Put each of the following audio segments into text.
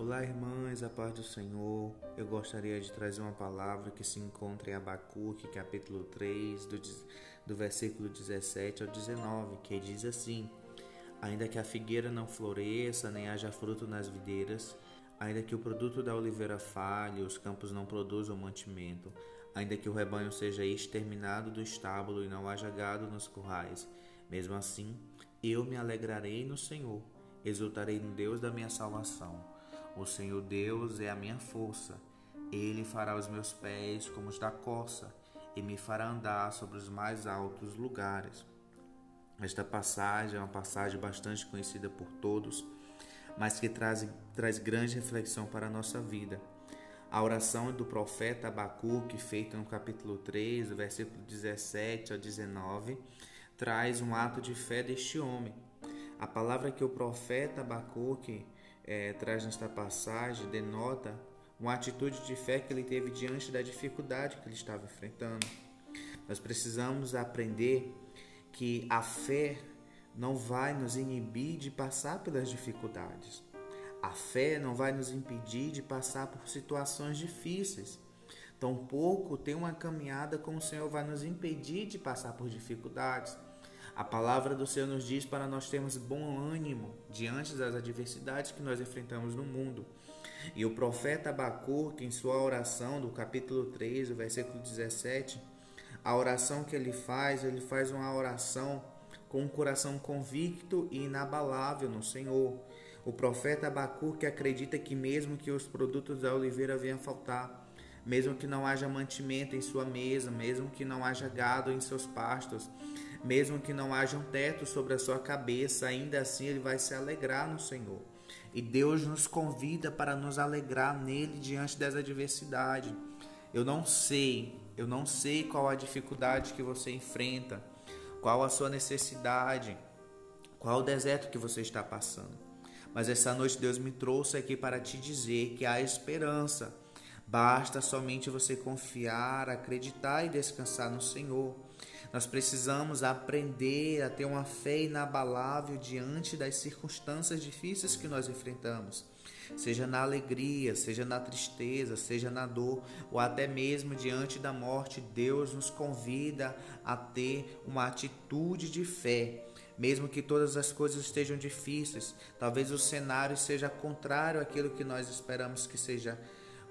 Olá, irmãs, a paz do Senhor. Eu gostaria de trazer uma palavra que se encontra em Abacuque, capítulo 3, do, do versículo 17 ao 19, que diz assim: Ainda que a figueira não floresça, nem haja fruto nas videiras, ainda que o produto da oliveira falhe, os campos não produzam mantimento, ainda que o rebanho seja exterminado do estábulo e não haja gado nos currais, mesmo assim, eu me alegrarei no Senhor, exultarei no Deus da minha salvação. O Senhor Deus é a minha força. Ele fará os meus pés como os da corça e me fará andar sobre os mais altos lugares. Esta passagem é uma passagem bastante conhecida por todos, mas que traz, traz grande reflexão para a nossa vida. A oração do profeta Abacuque, feita no capítulo 3, do versículo 17 ao 19, traz um ato de fé deste homem. A palavra que o profeta Abacuque é, traz nesta passagem denota uma atitude de fé que ele teve diante da dificuldade que ele estava enfrentando. Nós precisamos aprender que a fé não vai nos inibir de passar pelas dificuldades. A fé não vai nos impedir de passar por situações difíceis. Tampouco ter uma caminhada com o Senhor vai nos impedir de passar por dificuldades. A palavra do Senhor nos diz para nós termos bom ânimo diante das adversidades que nós enfrentamos no mundo. E o profeta Abacuque, em sua oração do capítulo 3, o versículo 17, a oração que ele faz, ele faz uma oração com um coração convicto e inabalável no Senhor. O profeta Abacuque acredita que mesmo que os produtos da oliveira venham a faltar, mesmo que não haja mantimento em sua mesa, mesmo que não haja gado em seus pastos, mesmo que não haja um teto sobre a sua cabeça, ainda assim ele vai se alegrar no Senhor. E Deus nos convida para nos alegrar nele diante dessa adversidade. Eu não sei, eu não sei qual a dificuldade que você enfrenta, qual a sua necessidade, qual o deserto que você está passando. Mas essa noite Deus me trouxe aqui para te dizer que há esperança. Basta somente você confiar, acreditar e descansar no Senhor. Nós precisamos aprender a ter uma fé inabalável diante das circunstâncias difíceis que nós enfrentamos, seja na alegria, seja na tristeza, seja na dor, ou até mesmo diante da morte. Deus nos convida a ter uma atitude de fé. Mesmo que todas as coisas estejam difíceis, talvez o cenário seja contrário àquilo que nós esperamos que seja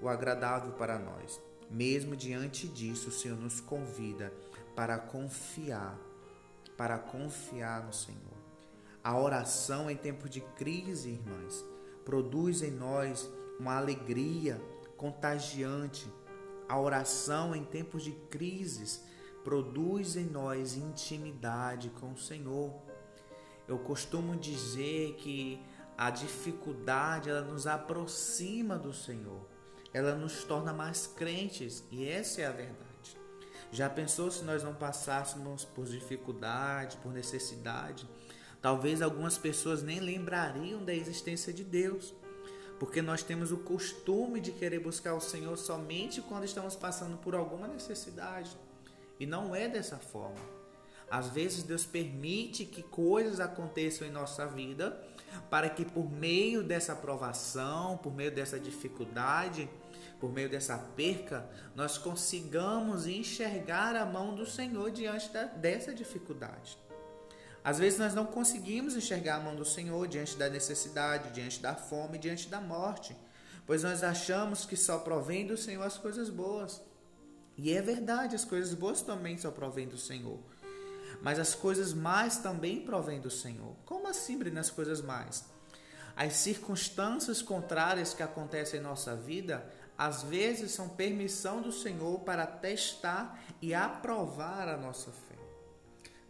o agradável para nós. Mesmo diante disso, o Senhor nos convida para confiar, para confiar no Senhor. A oração em tempo de crise, irmãs, produz em nós uma alegria contagiante. A oração em tempos de crises produz em nós intimidade com o Senhor. Eu costumo dizer que a dificuldade ela nos aproxima do Senhor, ela nos torna mais crentes e essa é a verdade. Já pensou se nós não passássemos por dificuldade, por necessidade? Talvez algumas pessoas nem lembrariam da existência de Deus, porque nós temos o costume de querer buscar o Senhor somente quando estamos passando por alguma necessidade. E não é dessa forma. Às vezes Deus permite que coisas aconteçam em nossa vida para que por meio dessa provação, por meio dessa dificuldade, por meio dessa perca, nós consigamos enxergar a mão do Senhor diante da, dessa dificuldade. Às vezes nós não conseguimos enxergar a mão do Senhor diante da necessidade, diante da fome, diante da morte, pois nós achamos que só provém do Senhor as coisas boas. E é verdade, as coisas boas também só provém do Senhor. Mas as coisas mais também provêm do Senhor. Como assim, Brina, as coisas mais? As circunstâncias contrárias que acontecem em nossa vida às vezes são permissão do Senhor para testar e aprovar a nossa fé.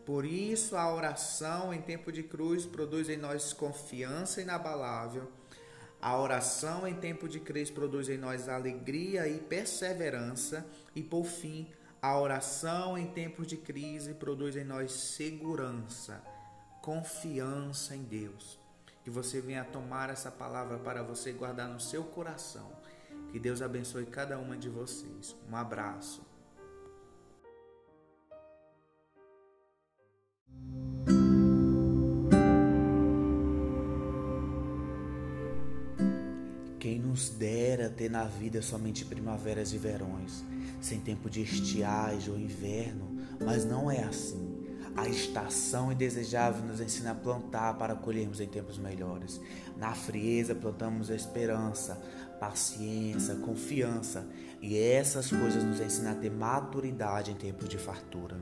Por isso, a oração em tempo de cruz produz em nós confiança inabalável. A oração em tempo de crise produz em nós alegria e perseverança. E, por fim, a oração em tempos de crise produz em nós segurança, confiança em Deus. Que você venha tomar essa palavra para você guardar no seu coração que Deus abençoe cada uma de vocês. Um abraço. Quem nos dera ter na vida somente primaveras e verões, sem tempo de estiagem ou inverno, mas não é assim. A estação indesejável nos ensina a plantar para colhermos em tempos melhores. Na frieza plantamos esperança, paciência, confiança, e essas coisas nos ensinam a ter maturidade em tempos de fartura.